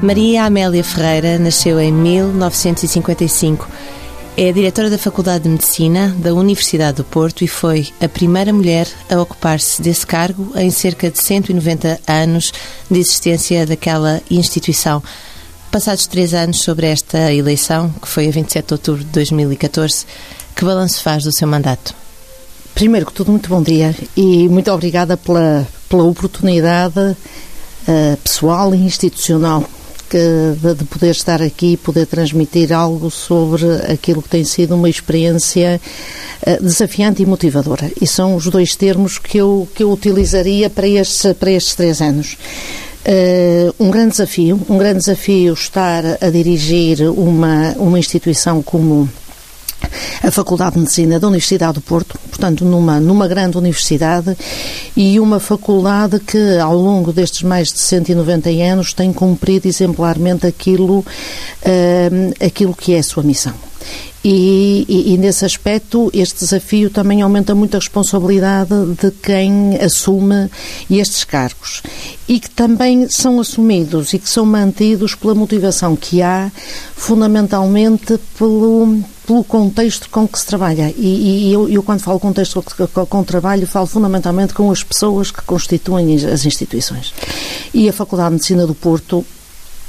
Maria Amélia Ferreira nasceu em 1955. É diretora da Faculdade de Medicina da Universidade do Porto e foi a primeira mulher a ocupar-se desse cargo em cerca de 190 anos de existência daquela instituição. Passados três anos sobre esta eleição, que foi a 27 de outubro de 2014, que balanço faz do seu mandato? Primeiro que tudo, muito bom dia e muito obrigada pela, pela oportunidade uh, pessoal e institucional que, de, de, poder estar aqui e poder transmitir algo sobre aquilo que tem sido uma experiência uh, desafiante e motivadora. E são os dois termos que eu, que eu utilizaria para estes, para estes três anos. Uh, um grande desafio, um grande desafio estar a dirigir uma, uma instituição como a Faculdade de Medicina da Universidade do Porto, portanto, numa, numa grande universidade e uma faculdade que, ao longo destes mais de 190 anos, tem cumprido exemplarmente aquilo, uh, aquilo que é a sua missão. E, e, e, nesse aspecto, este desafio também aumenta muito a responsabilidade de quem assume estes cargos e que também são assumidos e que são mantidos pela motivação que há, fundamentalmente pelo, pelo contexto com que se trabalha. E, e eu, eu, quando falo contexto com, com trabalho, falo fundamentalmente com as pessoas que constituem as instituições. E a Faculdade de Medicina do Porto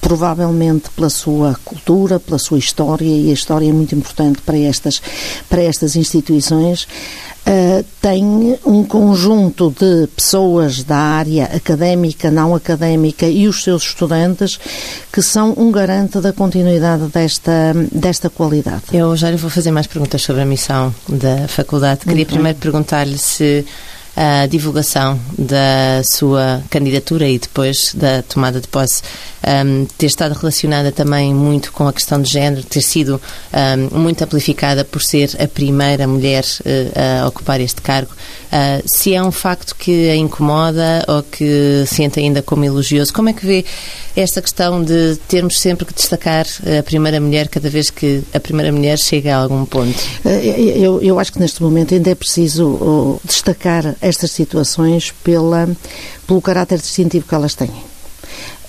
provavelmente pela sua cultura, pela sua história, e a história é muito importante para estas, para estas instituições, uh, tem um conjunto de pessoas da área académica, não académica e os seus estudantes que são um garante da continuidade desta, desta qualidade. Eu já lhe vou fazer mais perguntas sobre a missão da faculdade. Queria primeiro perguntar-lhe se a divulgação da sua candidatura e depois da tomada de posse um, ter estado relacionada também muito com a questão de género, ter sido um, muito amplificada por ser a primeira mulher uh, a ocupar este cargo. Uh, se é um facto que a incomoda ou que sente ainda como elogioso, como é que vê esta questão de termos sempre que destacar a primeira mulher cada vez que a primeira mulher chega a algum ponto? Eh, eu, eu acho que neste momento ainda é preciso destacar estas situações pela, pelo caráter distintivo que elas têm.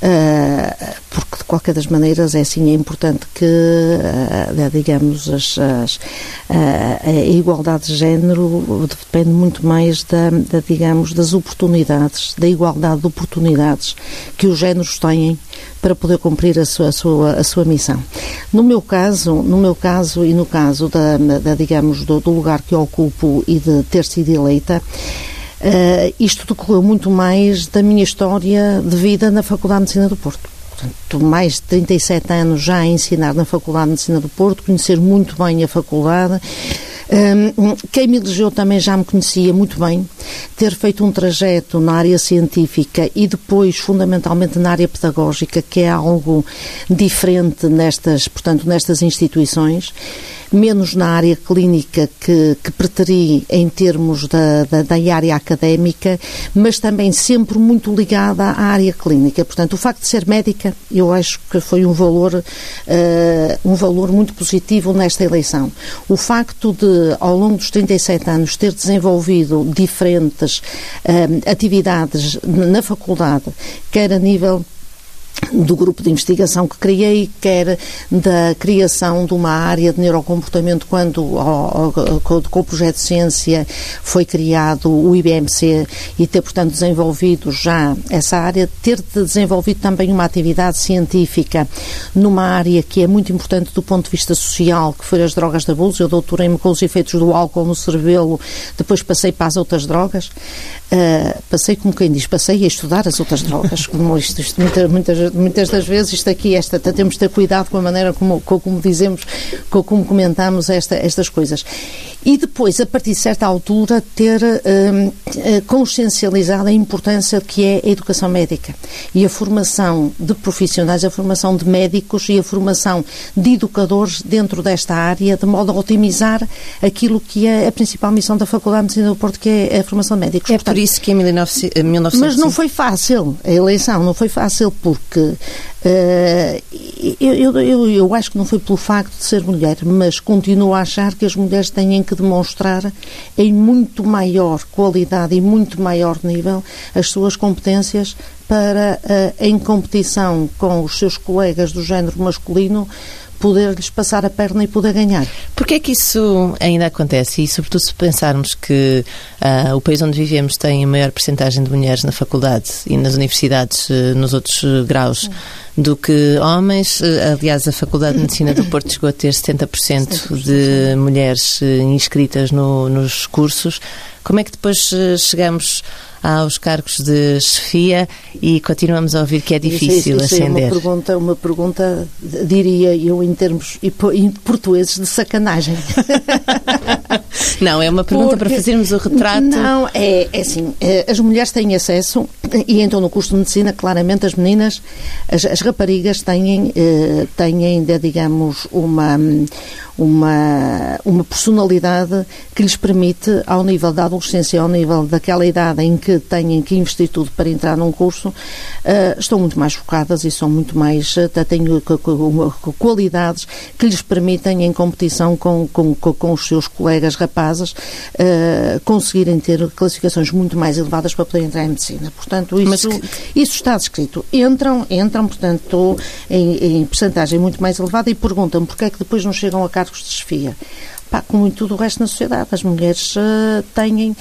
Uh, porque de qualquer das maneiras é assim é importante que uh, digamos as, as, uh, a igualdade de género depende muito mais da, da, digamos das oportunidades da igualdade de oportunidades que os géneros têm para poder cumprir a sua, a sua, a sua missão. No meu caso no meu caso e no caso da, da digamos do, do lugar que ocupo e de ter sido eleita Uh, isto decorreu muito mais da minha história de vida na Faculdade de Medicina do Porto. Portanto, mais de 37 anos já a ensinar na Faculdade de Medicina do Porto, conhecer muito bem a faculdade. Um, quem me elegeu também já me conhecia muito bem, ter feito um trajeto na área científica e depois, fundamentalmente, na área pedagógica, que é algo diferente nestas, portanto, nestas instituições menos na área clínica que, que preteri em termos da, da, da, área académica, mas também sempre muito ligada à área clínica. Portanto, o facto de ser médica, eu acho que foi um valor, uh, um valor muito positivo nesta eleição. O facto de, ao longo dos 37 anos, ter desenvolvido diferentes uh, atividades na faculdade, quer a nível do grupo de investigação que criei, quer da criação de uma área de neurocomportamento quando com o projeto de ciência foi criado o IBMC e ter, portanto, desenvolvido já essa área, ter desenvolvido também uma atividade científica numa área que é muito importante do ponto de vista social, que foi as drogas de abuso. Eu doutorei-me com os efeitos do álcool no cerebelo, depois passei para as outras drogas. Uh, passei, como quem diz, passei a estudar as outras drogas, como isto, isto muitas, muitas muitas das vezes isto aqui, esta, temos de ter cuidado com a maneira como, como dizemos, como comentamos esta, estas coisas. E depois, a partir de certa altura, ter hum, eh, consciencializado a importância que é a educação médica e a formação de profissionais, a formação de médicos e a formação de educadores dentro desta área, de modo a otimizar aquilo que é a principal missão da Faculdade de Medicina do Porto, que é a formação de médicos. É Portanto, por isso que em 19... Mas não foi fácil a eleição, não foi fácil porque porque uh, eu, eu, eu, eu, acho que não foi pelo facto de ser mulher, mas continuo a achar que as mulheres têm que demonstrar em muito maior qualidade e muito maior nível as suas competências para, uh, em competição com os seus colegas do género masculino, poder-lhes passar a perna e poder ganhar. Porquê é que isso ainda acontece? E, sobretudo, se pensarmos que uh, o país onde vivemos tem a maior percentagem de mulheres na faculdade e nas universidades, uh, nos outros uh, graus, do que homens. aliás, a Faculdade de Medicina do Porto chegou a ter 70% de mulheres inscritas no, nos cursos. Como é que depois chegamos aos cargos de chefia e continuamos a ouvir que é difícil isso, isso ascender. É uma pergunta, uma pergunta, diria eu, em termos em portugueses, de sacanagem. Não, é uma pergunta Porque, para fazermos o retrato. Não, é, é assim, eh, as mulheres têm acesso, e então no curso de medicina, claramente as meninas, as, as raparigas têm, eh, têm, digamos, uma uma, uma personalidade que lhes permite, ao nível da adolescência, ao nível daquela idade em que têm que investir tudo para entrar num curso, uh, estão muito mais focadas e são muito mais, até têm qualidades que lhes permitem, em competição com, com, com os seus colegas rapazes, uh, conseguirem ter classificações muito mais elevadas para poder entrar em medicina. Portanto, isso, que... isso está descrito. Entram, entram, portanto, em, em percentagem muito mais elevada e perguntam porque é que depois não chegam a cargos cargos de chefia. Pá, como em tudo o resto na sociedade, as mulheres uh, têm.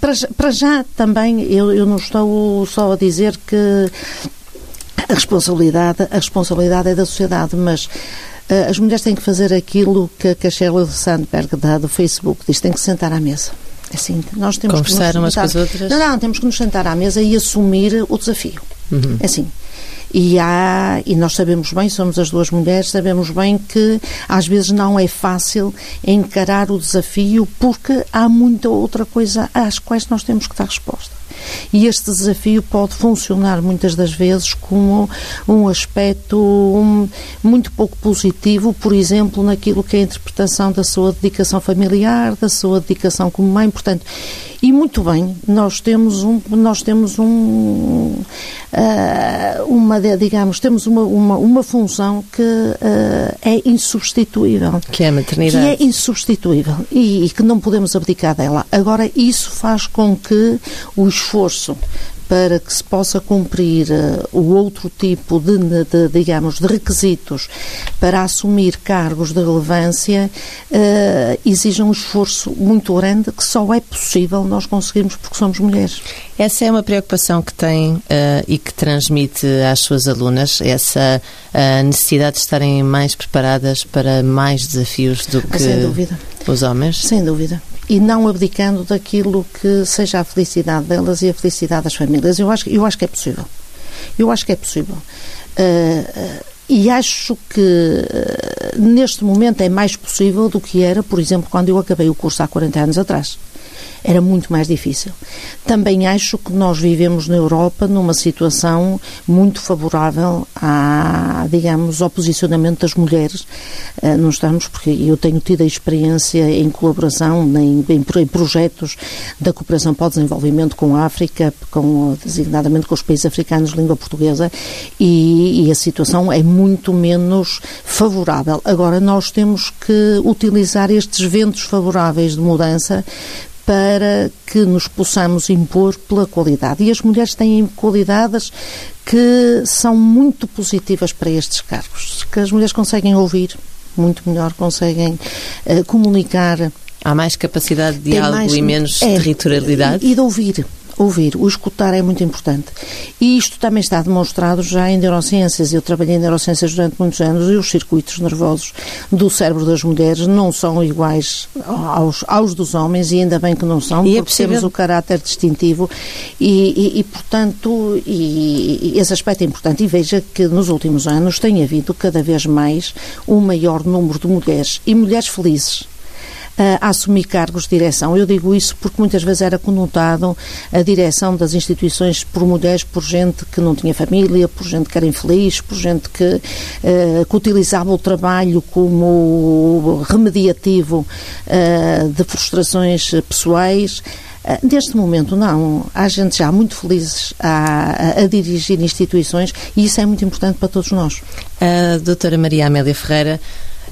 Para, para já também, eu, eu não estou só a dizer que a responsabilidade, a responsabilidade é da sociedade, mas uh, as mulheres têm que fazer aquilo que, que a Sheryl Sandberg da, do Facebook diz, têm que sentar à mesa. É assim, nós temos Conversar que umas com as outras? Não, não, temos que nos sentar à mesa e assumir o desafio. Uhum. É assim, e há, e nós sabemos bem, somos as duas mulheres, sabemos bem que às vezes não é fácil encarar o desafio porque há muita outra coisa às quais nós temos que dar resposta. E este desafio pode funcionar muitas das vezes como um aspecto muito pouco positivo, por exemplo, naquilo que é a interpretação da sua dedicação familiar, da sua dedicação como mãe. Portanto, e muito bem, nós temos um, nós temos um, uh, uma, digamos, temos uma, uma, uma função que uh, é insubstituível. Que é a maternidade. Que é insubstituível e, e que não podemos abdicar dela. Agora, isso faz com que o esforço para que se possa cumprir uh, o outro tipo de, de, digamos, de requisitos para assumir cargos de relevância, uh, exige um esforço muito grande que só é possível nós conseguirmos porque somos mulheres. Essa é uma preocupação que tem uh, e que transmite às suas alunas, essa necessidade de estarem mais preparadas para mais desafios do que os homens? Sem dúvida e não abdicando daquilo que seja a felicidade delas e a felicidade das famílias. Eu acho, eu acho que é possível. Eu acho que é possível. Uh, e acho que uh, neste momento é mais possível do que era, por exemplo, quando eu acabei o curso há 40 anos atrás era muito mais difícil. Também acho que nós vivemos na Europa numa situação muito favorável a, digamos, ao posicionamento das mulheres. Uh, não estamos, porque eu tenho tido a experiência em colaboração, em, em, em, projetos da cooperação para o desenvolvimento com a África, com, designadamente com os países africanos de língua portuguesa, e, e a situação é muito menos favorável. Agora, nós temos que utilizar estes ventos favoráveis de mudança para que nos possamos impor pela qualidade. E as mulheres têm qualidades que são muito positivas para estes cargos, que as mulheres conseguem ouvir muito melhor, conseguem uh, comunicar. Há mais capacidade de diálogo mais, e menos é, territorialidade? E de ouvir ouvir, o escutar é muito importante. E isto também está demonstrado já em neurociências. Eu trabalhei em neurociências durante muitos anos e os circuitos nervosos do cérebro das mulheres não são iguais aos, aos dos homens e ainda bem que não são, e é porque é temos o caráter distintivo e, e, e portanto, e, e esse aspecto é importante. E veja que nos últimos anos tem havido cada vez mais um maior número de mulheres e mulheres felizes a assumir cargos de direção. Eu digo isso porque muitas vezes era conotado a direção das instituições por mulheres, por gente que não tinha família, por gente que era infeliz, por gente que, uh, que utilizava o trabalho como remediativo uh, de frustrações pessoais. Uh, neste momento, não. Há gente já muito feliz a, a, a, dirigir instituições e isso é muito importante para todos nós. A doutora Maria Amélia Ferreira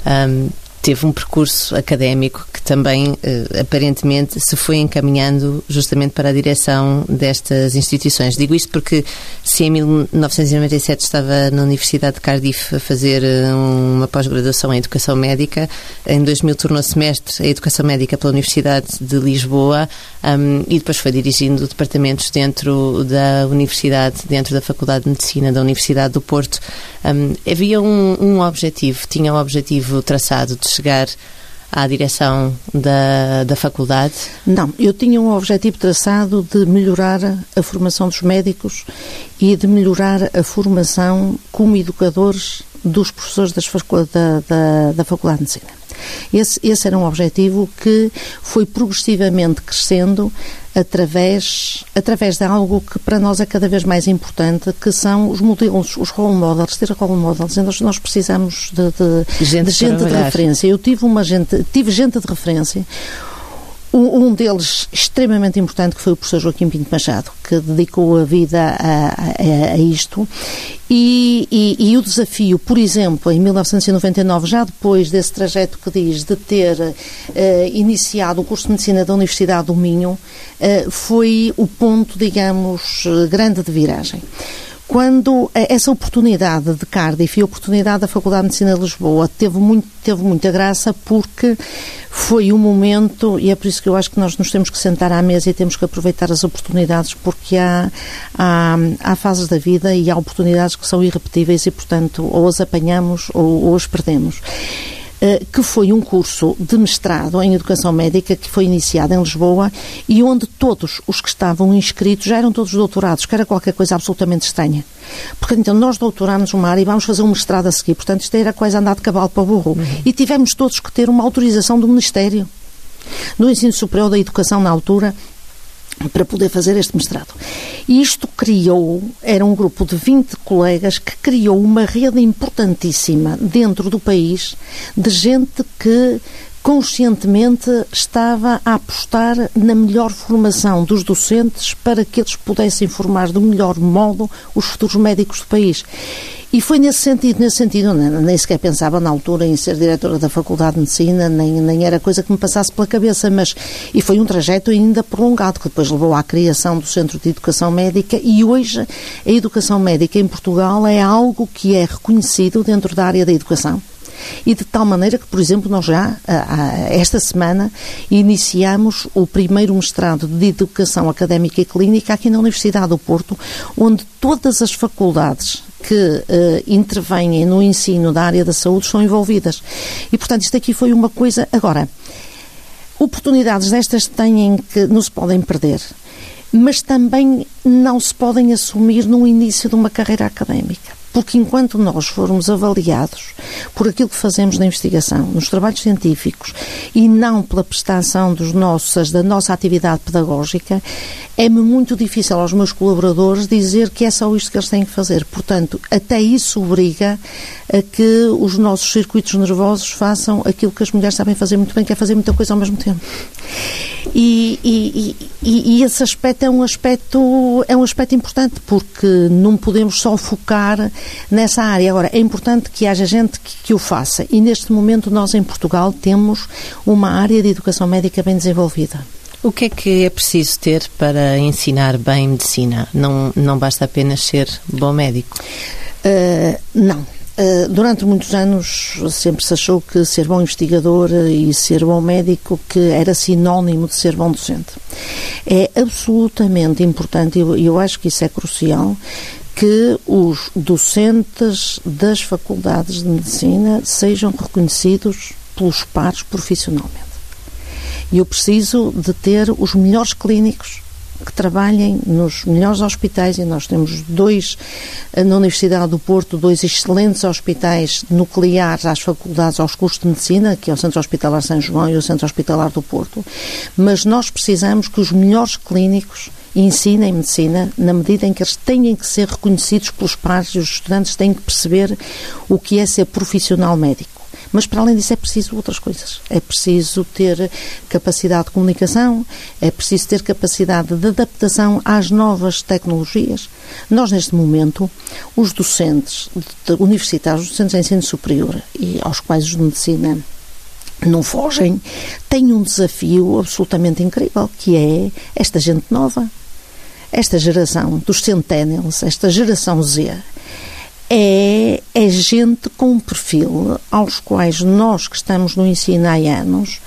um, teve um percurso académico que também, eh, aparentemente, se foi encaminhando justamente para a direção destas instituições. Digo isto porque, se em 1997 estava na Universidade de Cardiff a fazer eh, uma pós-graduação em Educação Médica, em 2000 tornou-se mestre em Educação Médica pela Universidade de Lisboa um, e depois foi dirigindo departamentos dentro da Universidade, dentro da Faculdade de Medicina da Universidade do Porto. Um, havia um, um objetivo, tinha um objetivo traçado de chegar à direção da, da faculdade? Não, eu tinha um objetivo traçado de melhorar a formação dos médicos e de melhorar a formação como educadores dos professores das, da, da, da Faculdade de Medicina. Esse, esse era um objetivo que foi progressivamente crescendo através, através de algo que para nós é cada vez mais importante, que são os modelos, os role models, ter role models. Nós, nós precisamos de, de gente, de, gente de referência. Eu tive uma gente, tive gente de referência um deles extremamente importante que foi o professor Joaquim Pinto Machado, que dedicou a vida a, a, a isto. E, e, e, o desafio, por exemplo, em 1999, já depois desse trajeto que diz de ter uh, iniciado o curso de Medicina da Universidade do Minho, uh, foi o ponto, digamos, grande de viragem quando essa oportunidade de Cardiff e a oportunidade da Faculdade de Medicina de Lisboa teve, muito, teve muita graça porque foi um momento, e é por isso que eu acho que nós nos temos que sentar à mesa e temos que aproveitar as oportunidades, porque há, há, há fases da vida e há oportunidades que são irrepetíveis e, portanto, ou as apanhamos ou, ou as perdemos. Eh, que foi um curso de mestrado em Educação Médica que foi iniciado em Lisboa e onde todos os que estavam inscritos já eram todos doutorados, que era qualquer coisa absolutamente estranha. Porque então nós doutorámos uma área e vamos fazer um mestrado a seguir. Portanto, isto era quase andar de cavalo para burro. Uhum. E tivemos todos que ter uma autorização do Ministério. No ensino superior da educação na altura, para poder fazer este mestrado. E isto criou, era um grupo de 20 colegas que criou uma rede importantíssima dentro do país de gente que conscientemente estava a apostar na melhor formação dos docentes para que eles pudessem formar do melhor modo os futuros médicos do país. E foi nesse sentido, nesse sentido, nem, sequer pensava na altura em ser diretora da Faculdade de Medicina, nem, nem era coisa que me passasse pela cabeça, mas e foi um trajeto ainda prolongado, que depois levou à criação do Centro de Educação Médica e hoje a educação médica em Portugal é algo que é reconhecido dentro da área da educação. E de tal maneira que, por exemplo, nós já, esta semana, iniciamos o primeiro mestrado de Educação Académica e Clínica aqui na Universidade do Porto, onde todas as faculdades que uh, intervêm no ensino da área da saúde são envolvidas. E, portanto, isto aqui foi uma coisa. Agora, oportunidades destas têm que não se podem perder, mas também não se podem assumir no início de uma carreira académica. Porque enquanto nós formos avaliados por aquilo que fazemos na investigação, nos trabalhos científicos e não pela prestação dos nossos, da nossa atividade pedagógica, é-me muito difícil aos meus colaboradores dizer que é só isto que eles têm que fazer. Portanto, até isso obriga a que os nossos circuitos nervosos façam aquilo que as mulheres sabem fazer muito bem, que é fazer muita coisa ao mesmo tempo. E, e, e, e esse aspecto é um aspecto é um aspecto importante porque não podemos só focar nessa área. Agora, é importante que haja gente que, que, o faça e neste momento nós em Portugal temos uma área de educação médica bem desenvolvida. O que é que é preciso ter para ensinar bem medicina? Não, não basta apenas ser bom médico? Uh, não. Uh, durante muitos anos sempre se achou que ser bom investigador e ser bom médico que era sinónimo de ser bom docente. É absolutamente importante, e eu acho que isso é crucial, que os docentes das faculdades de medicina sejam reconhecidos pelos pares profissionalmente. E eu preciso de ter os melhores clínicos que trabalhem nos melhores hospitais, e nós temos dois eh, na Universidade do Porto, dois excelentes hospitais nucleares às faculdades, aos cursos de medicina, que é o Centro Hospitalar São João e o Centro Hospitalar do Porto, mas nós precisamos que os melhores clínicos ensinem medicina na medida em que eles têm que ser reconhecidos pelos pares e os estudantes têm que perceber o que é ser profissional médico. Mas para além disso é preciso outras coisas. É preciso ter capacidade de comunicação, é preciso ter capacidade de adaptação às novas tecnologias. Nós, neste momento, os docentes universitários, os docentes de ensino superior e aos quais os de medicina não fogem, têm um desafio absolutamente incrível, que é esta gente nova, esta geração dos centennials, esta geração Z, é, é gente com um perfil aos quais nós que estamos no ensino há anos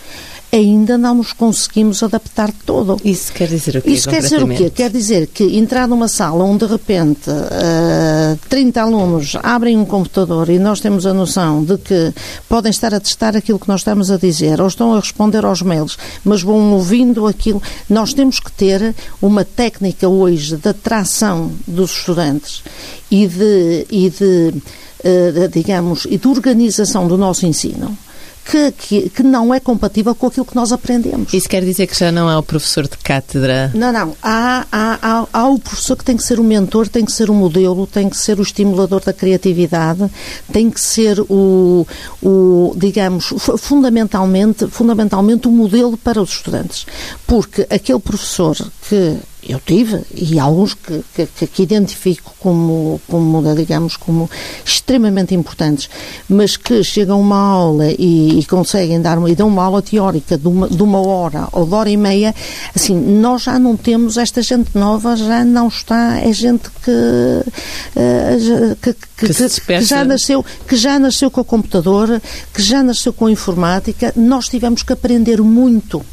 ainda não nos conseguimos adaptar todo. Isso quer dizer o quê? Isso quer dizer o quê? Quer dizer que entrar numa sala onde de repente uh, eh, 30 alunos abrem um computador e nós temos a noção de que podem estar a testar aquilo que nós estamos a dizer ou estão a responder aos mails, mas vão ouvindo aquilo. Nós temos que ter uma técnica hoje de atração dos estudantes e de, e de uh, digamos, e de organização do nosso ensino que, que, que, não é compatível com aquilo que nós aprendemos. Isso quer dizer que já não é o professor de cátedra? Não, não. Há, há, há, há, o professor que tem que ser o mentor, tem que ser o modelo, tem que ser o estimulador da criatividade, tem que ser o, o digamos, fundamentalmente, fundamentalmente o modelo para os estudantes. Porque aquele professor que eu tive e alguns que, que, que, identifico como, como, digamos, como extremamente importantes, mas que chegam a uma aula e, e conseguem dar uma, e dão uma aula teórica de uma, de uma hora ou de hora e meia, assim, nós já não temos esta gente nova, já não está, é gente que, uh, que, que, que, já nasceu, que já nasceu com o computador, que já nasceu com a informática, nós tivemos que aprender muito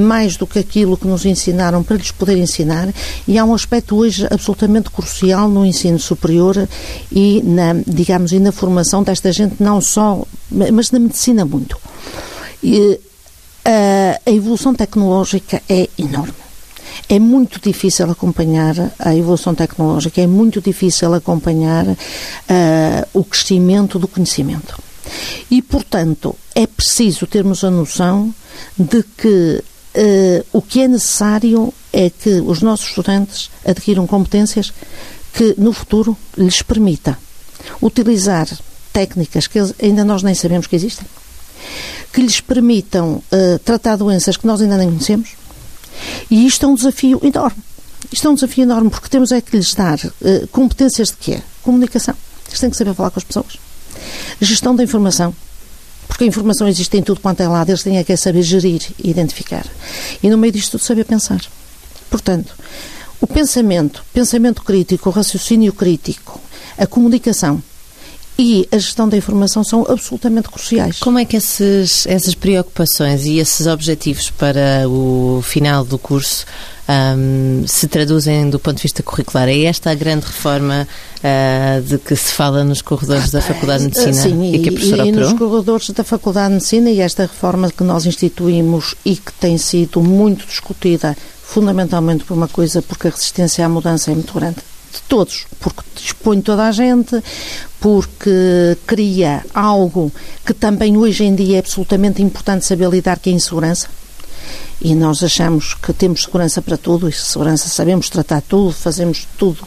mais do que aquilo que nos ensinaram para lhes poder ensinar, e há um aspecto hoje absolutamente crucial no ensino superior e na, digamos, e na formação desta gente, não só, mas na medicina muito. E, a, a evolução tecnológica é enorme. É muito difícil acompanhar a evolução tecnológica, é muito difícil acompanhar uh, o crescimento do conhecimento. E, portanto, é preciso termos a noção de que Uh, o que é necessário é que os nossos estudantes adquiram competências que no futuro lhes permita utilizar técnicas que ainda nós nem sabemos que existem, que lhes permitam uh, tratar doenças que nós ainda nem conhecemos. E isto é um desafio enorme. Isto é um desafio enorme porque temos é que lhes dar uh, competências de quê? Comunicação. Eles têm que saber falar com as pessoas. Gestão da informação porque a informação existe em tudo quanto é lado, eles têm é que saber gerir e identificar. E no meio disto tudo saber pensar. Portanto, o pensamento, pensamento crítico, o raciocínio crítico, a comunicação e a gestão da informação são absolutamente cruciais. Como é que esses, essas preocupações e esses objetivos para o final do curso um, se traduzem do ponto de vista curricular? É esta a grande reforma uh, de que se fala nos corredores da Faculdade de Medicina Sim, e, que a professora e, e nos corredores da Faculdade de Medicina e esta reforma que nós instituímos e que tem sido muito discutida fundamentalmente por uma coisa, porque a resistência à mudança é muito grande de todos, porque dispõe toda a gente, porque cria algo que também hoje em dia é absolutamente importante saber lidar, que é a insegurança. E nós achamos que temos segurança para tudo, e segurança sabemos tratar tudo, fazemos tudo.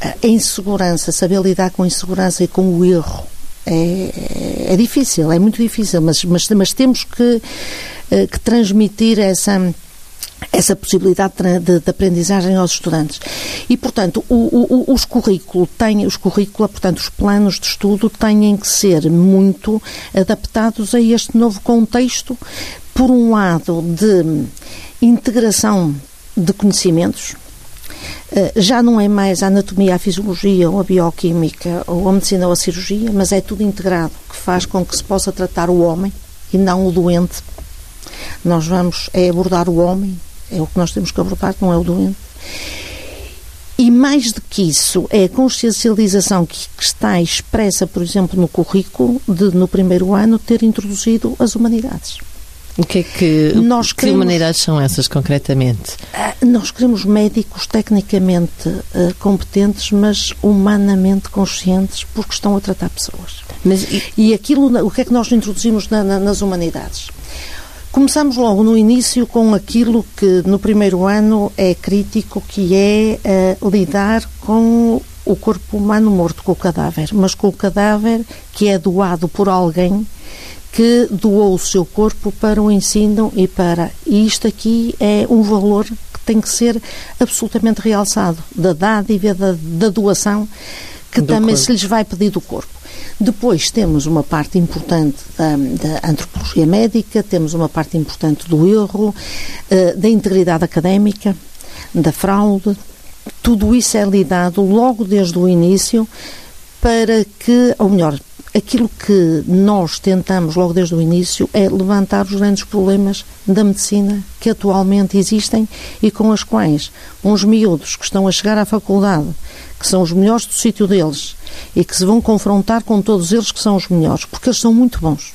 A insegurança, saber lidar com a insegurança e com o erro é, é, difícil, é muito difícil, mas, mas, mas temos que, eh, que transmitir essa essa possibilidade de, de, aprendizagem aos estudantes. E, portanto, o, o, os currículos têm, os currícula, portanto, os planos de estudo têm que ser muito adaptados a este novo contexto, por um lado, de integração de conhecimentos, eh, já não é mais a anatomia, a fisiologia ou a bioquímica ou a medicina ou a cirurgia, mas é tudo integrado, que faz com que se possa tratar o homem e não o doente. Nós vamos é abordar o homem é o que nós temos que abordar, não é o doente. E mais do que isso, é a consciencialização que, que está expressa, por exemplo, no currículo de, no primeiro ano, ter introduzido as humanidades. O que é que, nós que queremos, humanidades são essas concretamente? Uh, nós queremos médicos tecnicamente uh, competentes, mas humanamente conscientes, porque estão a tratar pessoas. Mas, e, e aquilo, o que é que nós introduzimos na, na, nas humanidades? Começamos logo no início com aquilo que no primeiro ano é crítico, que é uh, lidar com o corpo humano morto, com o cadáver, mas com o cadáver que é doado por alguém que doou o seu corpo para o ensino e para. E isto aqui é um valor que tem que ser absolutamente realçado, da dádiva, da, da doação, que do também corpo. se lhes vai pedir do corpo. Depois temos uma parte importante da, da, antropologia médica, temos uma parte importante do erro, uh, da integridade académica, da fraude. Tudo isso é lidado logo desde o início para que, ou melhor, aquilo que nós tentamos logo desde o início é levantar os grandes problemas da medicina que atualmente existem e com as quais uns miúdos que estão a chegar à faculdade, que são os melhores do sítio deles e que se vão confrontar com todos eles que são os melhores, porque eles são muito bons.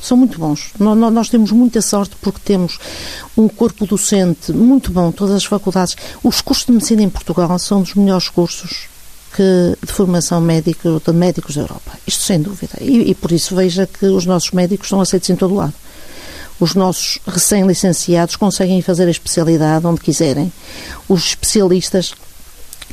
São muito bons. Nós, temos muita sorte porque temos um corpo docente muito bom, todas as faculdades. Os cursos de medicina em Portugal são dos melhores cursos que, de formação médica de médicos da Europa. Isto sem dúvida. E, e, por isso veja que os nossos médicos são aceitos em todo lado. Os nossos recém-licenciados conseguem fazer a especialidade onde quiserem. Os especialistas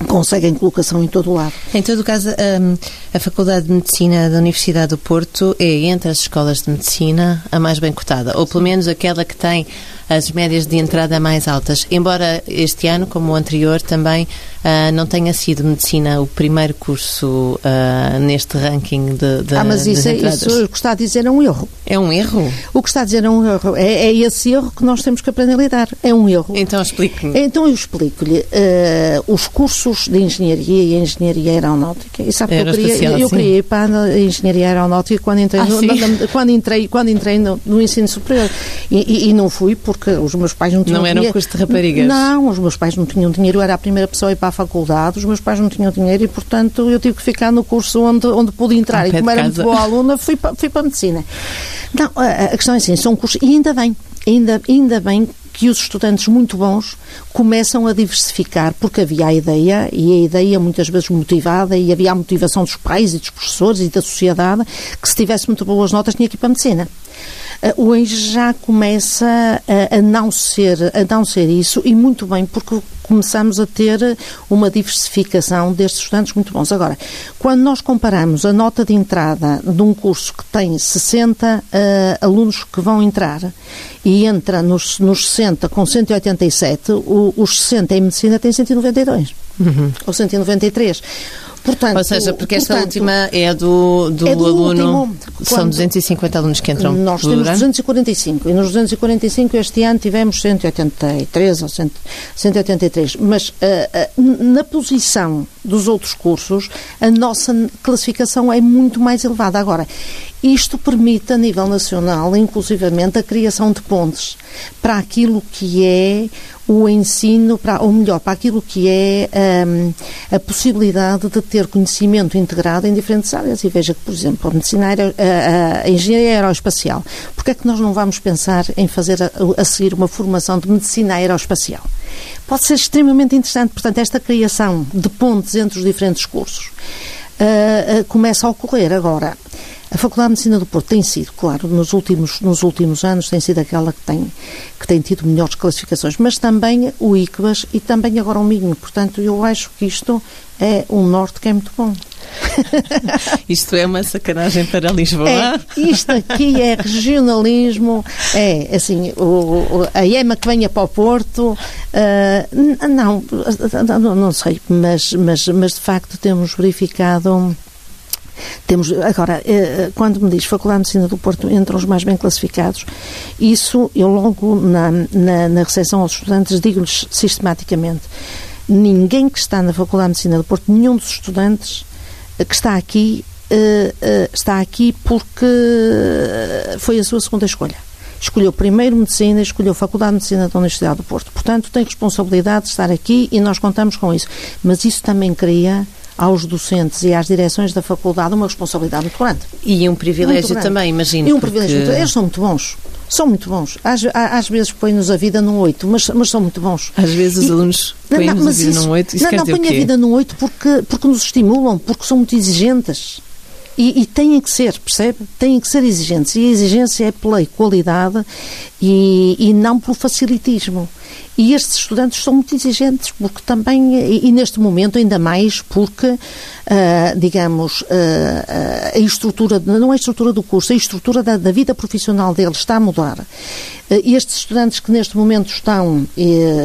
conseguem colocação em todo o lado. Em todo o caso, hum, a Faculdade de Medicina da Universidade do Porto é, entre as escolas de medicina, a mais bem cotada, ou pelo menos aquela que tem as médias de entrada mais altas. Embora este ano, como o anterior, também uh, não tenha sido medicina o primeiro curso uh, neste ranking de, de Ah, mas isso, é, isso o que está a dizer é um erro. É um erro? O que está a dizer é um erro. É, é esse erro que nós temos que aprender a lidar. É um erro. Então explique-me. Então eu explico-lhe. Uh, os cursos de engenharia e engenharia aeronáutica. E sabe que eu queria, eu queria ir para a engenharia aeronáutica quando entrei, ah, no, na, quando entrei, quando entrei no, no ensino superior. E, e, e, não fui porque os meus pais não tinham Não era um curso de raparigas? Não, os meus pais não tinham dinheiro. Eu era a primeira pessoa a ir para a faculdade. Os meus pais não tinham dinheiro e, portanto, eu tive que ficar no curso onde, onde pude entrar. E como era muito boa aluna, fui para, fui para a medicina. Não, a, questão é assim, são cursos... E ainda bem, ainda, ainda bem que os estudantes muito bons começam a diversificar, porque havia a ideia, e a ideia muitas vezes motivada, e havia a motivação dos pais e dos professores e da sociedade, que se tivesse muito boas notas tinha que ir para a medicina. Uh, hoje já começa a, a, não ser, a não ser isso, e muito bem, porque começamos a ter uma diversificação destes estudantes muito bons. Agora, quando nós comparamos a nota de entrada de um curso que tem 60 uh, alunos que vão entrar e entra nos, nos 60 com 187, o, os 60 em medicina têm 192 uhum. ou 193. Portanto, Ou seja, porque esta portanto, última é do, do, é do aluno. Último, são 250 alunos que entram. Nós temos 245 e nos 245 este ano tivemos 183 ou 183. Mas uh, uh, na posição dos outros cursos, a nossa classificação é muito mais elevada. Agora, isto permite, a nível nacional, inclusivamente, a criação de pontes para aquilo que é o ensino, para, ou melhor, para aquilo que é um, a possibilidade de ter conhecimento integrado em diferentes áreas. E veja que, por exemplo, a, medicina aero, a, a engenharia aeroespacial, porque é que nós não vamos pensar em fazer a, a seguir uma formação de medicina aeroespacial? Pode ser extremamente interessante, portanto, esta criação de pontes entre os diferentes cursos uh, uh, começa a ocorrer agora. A Faculdade de Medicina do Porto tem sido, claro, nos últimos, nos últimos anos, tem sido aquela que tem, que tem tido melhores classificações, mas também o ICBAS e também agora o MIGNO. Portanto, eu acho que isto é um norte que é muito bom. Isto é uma sacanagem para Lisboa. É, isto aqui é regionalismo, é assim, o, a EMA que venha para o Porto, uh, não, não, não sei, mas, mas, mas de facto temos verificado temos, agora, eh, quando me diz Faculdade de Medicina do Porto entram os mais bem classificados, isso eu logo na, na, na recepção aos estudantes digo-lhes sistematicamente, ninguém que está na Faculdade de Medicina do Porto, nenhum dos estudantes eh, que está aqui, eh, está aqui porque foi a sua segunda escolha escolheu primeiro Medicina, escolheu Faculdade de Medicina da Universidade do Porto. Portanto, tem responsabilidade de estar aqui e nós contamos com isso. Mas isso também cria aos docentes e às direções da faculdade uma responsabilidade muito grande. E um privilégio também, imagino. E um porque... privilégio, eles são muito bons. São muito bons. Às, às vezes põe-nos a vida num 8, mas, mas são muito bons. Às vezes os alunos põem-nos a vida isso, num 8. Isso não, não põem a vida num 8 porque, porque nos estimulam, porque são muito exigentes. E, e têm que ser, percebe? Têm que ser exigentes. E a exigência é pela qualidade e, e não pelo facilitismo. E estes estudantes são muito exigentes, porque também, e, e neste momento ainda mais, porque, uh, digamos, uh, a estrutura, não é a estrutura do curso, a estrutura da, da vida profissional deles está a mudar. Uh, estes estudantes que neste momento estão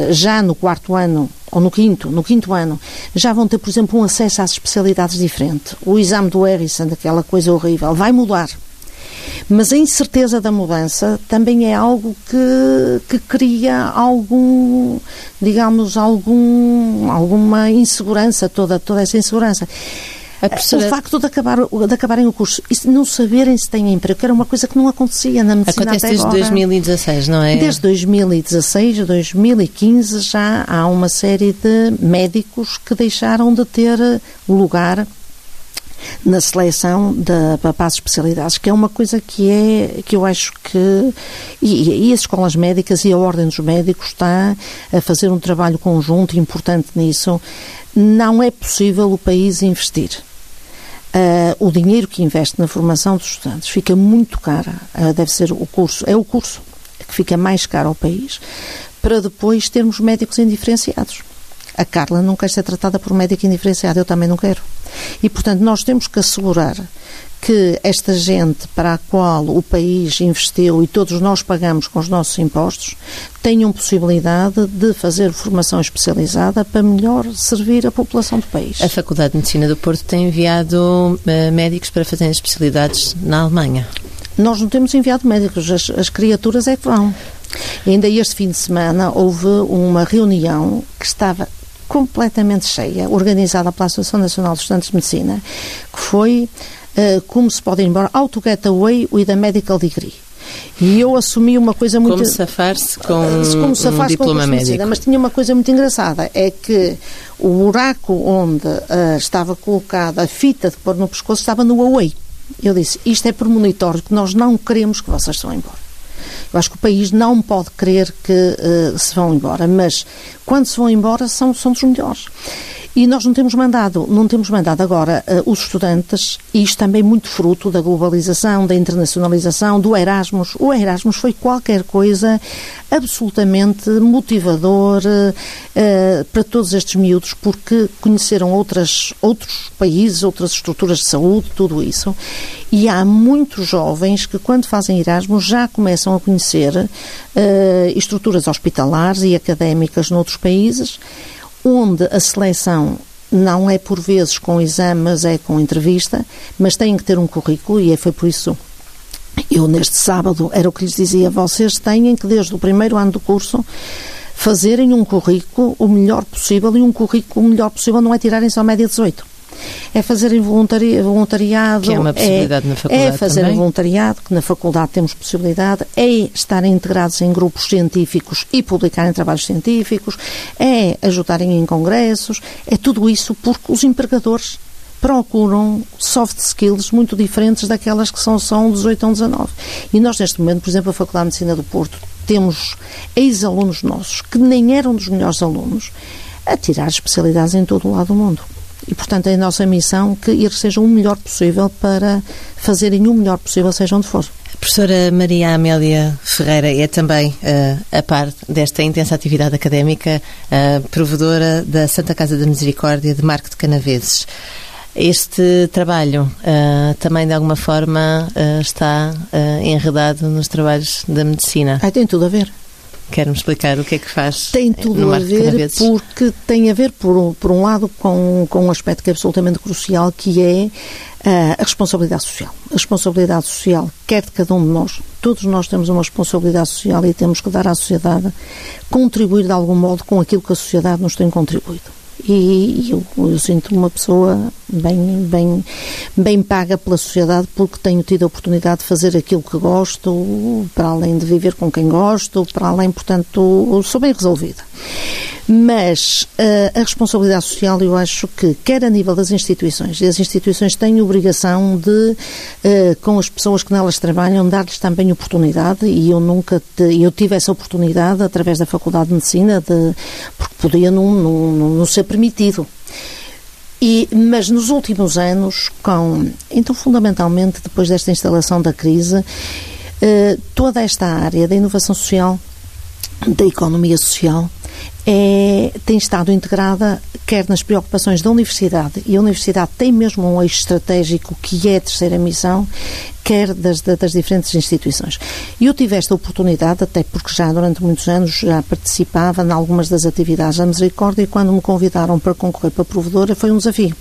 já no quarto ano, ou no quinto, no quinto ano, já vão ter, por exemplo, um acesso às especialidades diferente. O exame do Harrison, aquela coisa horrível, vai mudar. Mas a incerteza da mudança também é algo que, que cria algum, digamos, algum, alguma insegurança, toda, toda essa insegurança. Professora... O facto de, acabar, de acabarem o curso e não saberem se têm emprego, que era uma coisa que não acontecia na medicina Acontece desde agora. 2016, não é? Desde 2016, 2015 já há uma série de médicos que deixaram de ter lugar na seleção da, para as especialidades, que é uma coisa que é que eu acho que e, e as escolas médicas e a ordem dos médicos está a fazer um trabalho conjunto importante nisso. Não é possível o país investir. Uh, o dinheiro que investe na formação dos estudantes fica muito caro. Uh, deve ser o curso, é o curso que fica mais caro ao país, para depois termos médicos indiferenciados. A Carla não quer ser tratada por médico indiferenciado, eu também não quero. E, portanto, nós temos que assegurar que esta gente para a qual o país investiu e todos nós pagamos com os nossos impostos tenham possibilidade de fazer formação especializada para melhor servir a população do país. A Faculdade de Medicina do Porto tem enviado uh, médicos para fazerem especialidades na Alemanha. Nós não temos enviado médicos, as, as criaturas é que vão. E ainda este fim de semana houve uma reunião que estava completamente cheia, organizada pela Associação Nacional dos Estudantes de Medicina, que foi uh, como se pode ir embora, how to get away with a medical degree. E eu assumi uma coisa muito... Como safar-se com como safar um diploma com médico. Mas tinha uma coisa muito engraçada, é que o buraco onde uh, estava colocada a fita de pôr no pescoço estava no away. Eu disse, isto é premonitório, que nós não queremos que vocês vão embora. Eu acho que o país não pode querer que uh, se vão embora, mas quando se vão embora são, são dos melhores. E nós não temos mandado, não temos mandado agora uh, os estudantes, e isto também muito fruto da globalização, da internacionalização, do Erasmus. O Erasmus foi qualquer coisa absolutamente motivador uh, para todos estes miúdos, porque conheceram outras, outros países, outras estruturas de saúde, tudo isso. E há muitos jovens que, quando fazem Erasmus, já começam a conhecer uh, estruturas hospitalares e académicas noutros países onde a seleção não é por vezes com exames, é com entrevista, mas têm que ter um currículo e foi por isso. Eu neste sábado era o que lhes dizia, vocês têm que desde o primeiro ano do curso fazerem um currículo o melhor possível e um currículo o melhor possível não é tirarem só média 18 é fazerem voluntariado. Que é uma possibilidade é, na faculdade. É fazerem também. voluntariado, que na faculdade temos possibilidade, é estarem integrados em grupos científicos e publicarem trabalhos científicos, é ajudarem em congressos, é tudo isso porque os empregadores procuram soft skills muito diferentes daquelas que são só um 18 ou um 19. E nós, neste momento, por exemplo, a Faculdade de Medicina do Porto, temos ex-alunos nossos que nem eram dos melhores alunos a tirar especialidades em todo o lado do mundo. E, portanto, é a nossa missão que eles sejam o melhor possível para fazerem o melhor possível, seja onde for. A professora Maria Amélia Ferreira é também, uh, a par desta intensa atividade académica, uh, provedora da Santa Casa da Misericórdia de Marco de Canaveses. Este trabalho uh, também, de alguma forma, está enredado nos trabalhos da medicina. Ah, tem tudo a ver. Quer-me explicar o que é que faz? Tem tudo a ver, porque tem a ver, por um, por um lado, com, com um aspecto que é absolutamente crucial, que é uh, a responsabilidade social. A responsabilidade social, quer de cada um de nós, todos nós temos uma responsabilidade social e temos que dar à sociedade, contribuir de algum modo com aquilo que a sociedade nos tem contribuído e eu, eu sinto uma pessoa bem, bem, bem paga pela sociedade porque tenho tido a oportunidade de fazer aquilo que gosto, para além de viver com quem gosto, para além, portanto, sou bem resolvida. Mas uh, a responsabilidade social, eu acho que, quer a nível das instituições, e as instituições têm obrigação de, uh, com as pessoas que nelas trabalham, dar-lhes também oportunidade, e eu nunca te, eu tive essa oportunidade através da Faculdade de Medicina, de, porque podia não, não, não ser permitido. E, mas nos últimos anos, com, então fundamentalmente depois desta instalação da crise, eh, toda esta área da inovação social, da economia social, é, tem estado integrada quer nas preocupações da Universidade, e a Universidade tem mesmo um eixo estratégico que é a terceira missão, quer das, das diferentes instituições. E eu tive esta oportunidade, até porque já durante muitos anos já participava em algumas das atividades da Misericórdia, e quando me convidaram para concorrer para provedora foi um desafio.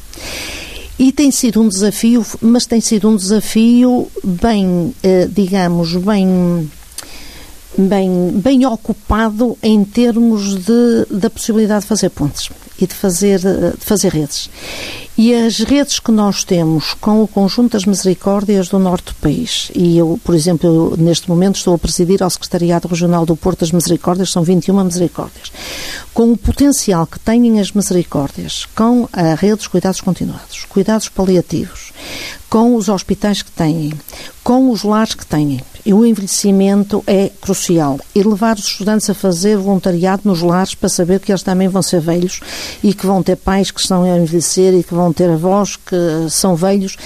E tem sido um desafio, mas tem sido um desafio bem, eh, digamos, bem bem, bem ocupado em termos de, da possibilidade de fazer pontes e de fazer, de fazer redes. E as redes que nós temos com o conjunto das misericórdias do norte do país, e eu, por exemplo, neste momento estou a presidir ao Secretariado Regional do Porto das Misericórdias, são 21 misericórdias, com o potencial que têm as misericórdias, com a rede dos cuidados continuados, cuidados paliativos, com os hospitais que têm, com os lares que têm, e o envelhecimento é crucial. E levar os estudantes a fazer voluntariado nos lares para saber que eles também vão ser velhos e que vão ter pais que estão a envelhecer e que vão ter avós que são velhos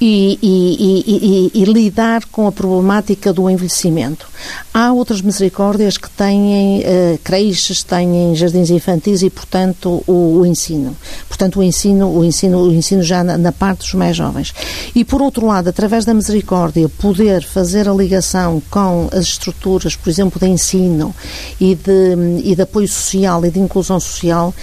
e, e, e, e, lidar com a problemática do envelhecimento. Há outras misericórdias que têm uh, creches, têm jardins infantis e, portanto, o, o, ensino. Portanto, o ensino, o ensino, o ensino já na, na, parte dos mais jovens. E, por outro lado, através da misericórdia, poder fazer a ligação com as estruturas, por exemplo, de ensino e de, e de apoio social e de inclusão social,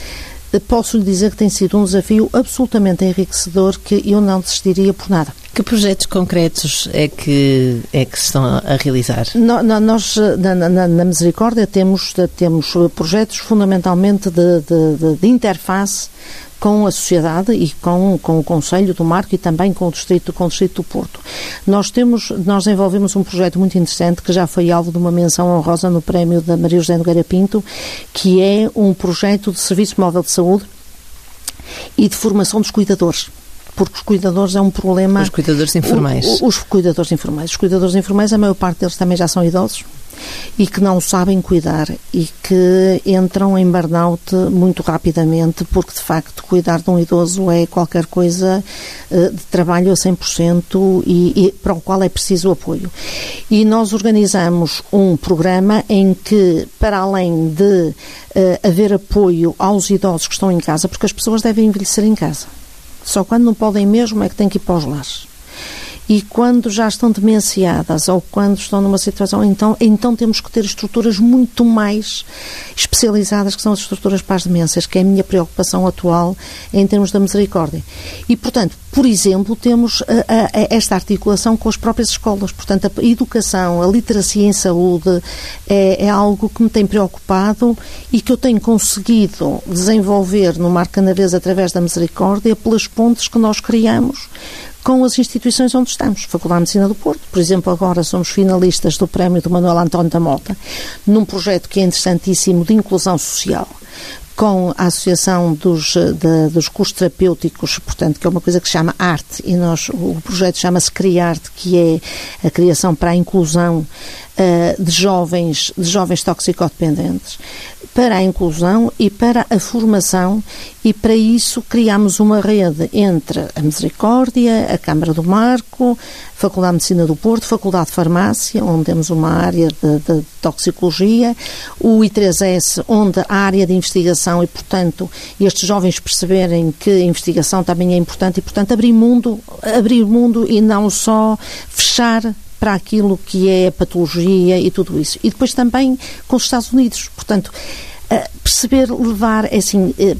posso lhe dizer que tem sido um desafio absolutamente enriquecedor que eu não desistiria por nada. Que projetos concretos é que, é que se estão a realizar? No, no, nós, na, na, na, Misericórdia, temos, temos projetos fundamentalmente de, de, de interface com a sociedade e com, com o Conselho do Marco e também com o Distrito, com o Distrito do Porto. Nós temos, nós desenvolvemos um projeto muito interessante que já foi alvo de uma menção honrosa no prémio da Maria José Nogueira Pinto, que é um projeto de serviço móvel de saúde e de formação dos cuidadores porque os cuidadores é um problema. Os cuidadores informais. Os, os cuidadores informais. Os cuidadores informais, a maior parte deles também já são idosos e que não sabem cuidar e que entram em burnout muito rapidamente, porque de facto cuidar de um idoso é qualquer coisa uh, de trabalho a 100% e, e para o qual é preciso apoio. E nós organizamos um programa em que, para além de uh, haver apoio aos idosos que estão em casa, porque as pessoas devem envelhecer em casa só quando não podem mesmo é que têm que ir para os lares. E quando já estão demenciadas ou quando estão numa situação, então, então temos que ter estruturas muito mais especializadas, que são as estruturas para as demências, que é a minha preocupação atual em termos da misericórdia. E, portanto, por exemplo, temos a, a, a esta articulação com as próprias escolas. Portanto, a educação, a literacia em saúde é, é, algo que me tem preocupado e que eu tenho conseguido desenvolver no Mar Canadense através da misericórdia pelas pontes que nós criamos com as instituições onde estamos. Faculdade de Medicina do Porto, por exemplo, agora somos finalistas do prémio do Manuel António da Mota, num projeto que é interessantíssimo de inclusão social com a Associação dos, de, dos Cursos Terapêuticos, portanto, que é uma coisa que se chama Arte, e nós, o projeto chama-se Criarte, que é a criação para a inclusão uh, de jovens, de jovens toxicodependentes, para a inclusão e para a formação, e para isso criamos uma rede entre a Misericórdia, a Câmara do Marco, a Faculdade de Medicina do Porto, Faculdade de Farmácia, onde temos uma área de, de toxicologia, o I3S, onde a área de investigação e, portanto, estes jovens perceberem que a investigação também é importante e, portanto, abrir mundo, abrir mundo e não só fechar para aquilo que é a patologia e tudo isso. E depois também com os Estados Unidos. Portanto, eh, perceber, levar, é assim, eh,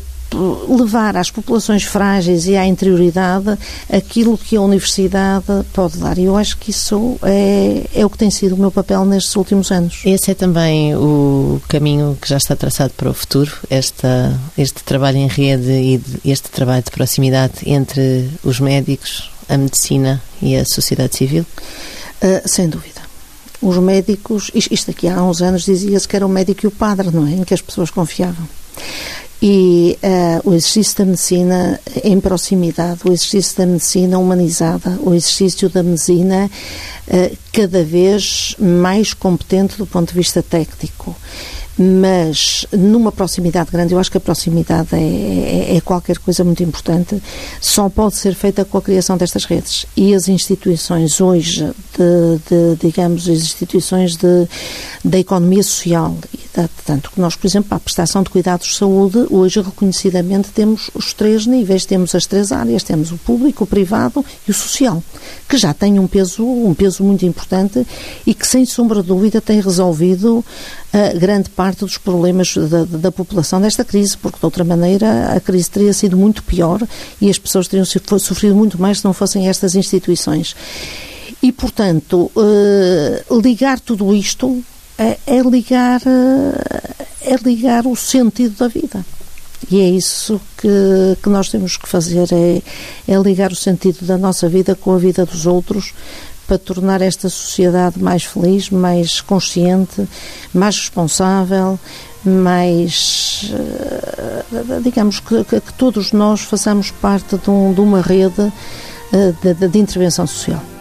levar às populações frágeis e à interioridade aquilo que a universidade pode dar. E eu acho que isso é, é o que tem sido o meu papel nestes últimos anos. Esse é também o caminho que já está traçado para o futuro, esta, este trabalho em rede e este trabalho de proximidade entre os médicos, a medicina e a sociedade civil? Uh, sem dúvida. Os médicos, isto aqui há uns anos dizia-se que era o médico e o padre, não é? Em que as pessoas confiavam. E uh, o exercício da medicina em proximidade, o exercício da medicina humanizada, o exercício da medicina uh, cada vez mais competente do ponto de vista técnico mas numa proximidade grande, eu acho que a proximidade é, é, é, qualquer coisa muito importante, só pode ser feita com a criação destas redes. E as instituições hoje, de, de digamos, as instituições de, da economia social, tanto que nós, por exemplo, para a prestação de cuidados de saúde, hoje reconhecidamente temos os três níveis, temos as três áreas, temos o público, o privado e o social, que já têm um peso, um peso muito importante e que, sem sombra de dúvida, tem resolvido uh, grande parte parte dos problemas da, da, população desta crise, porque de outra maneira a crise teria sido muito pior e as pessoas teriam sofrido muito mais se não fossem estas instituições. E, portanto, eh, ligar tudo isto é, é ligar, eh, é ligar o sentido da vida. E é isso que, que nós temos que fazer, é, é ligar o sentido da nossa vida com a vida dos outros, para tornar esta sociedade mais feliz, mais consciente, mais responsável, mais. Eh, digamos que, que, todos nós façamos parte de, um, de uma rede eh, de, de intervenção social.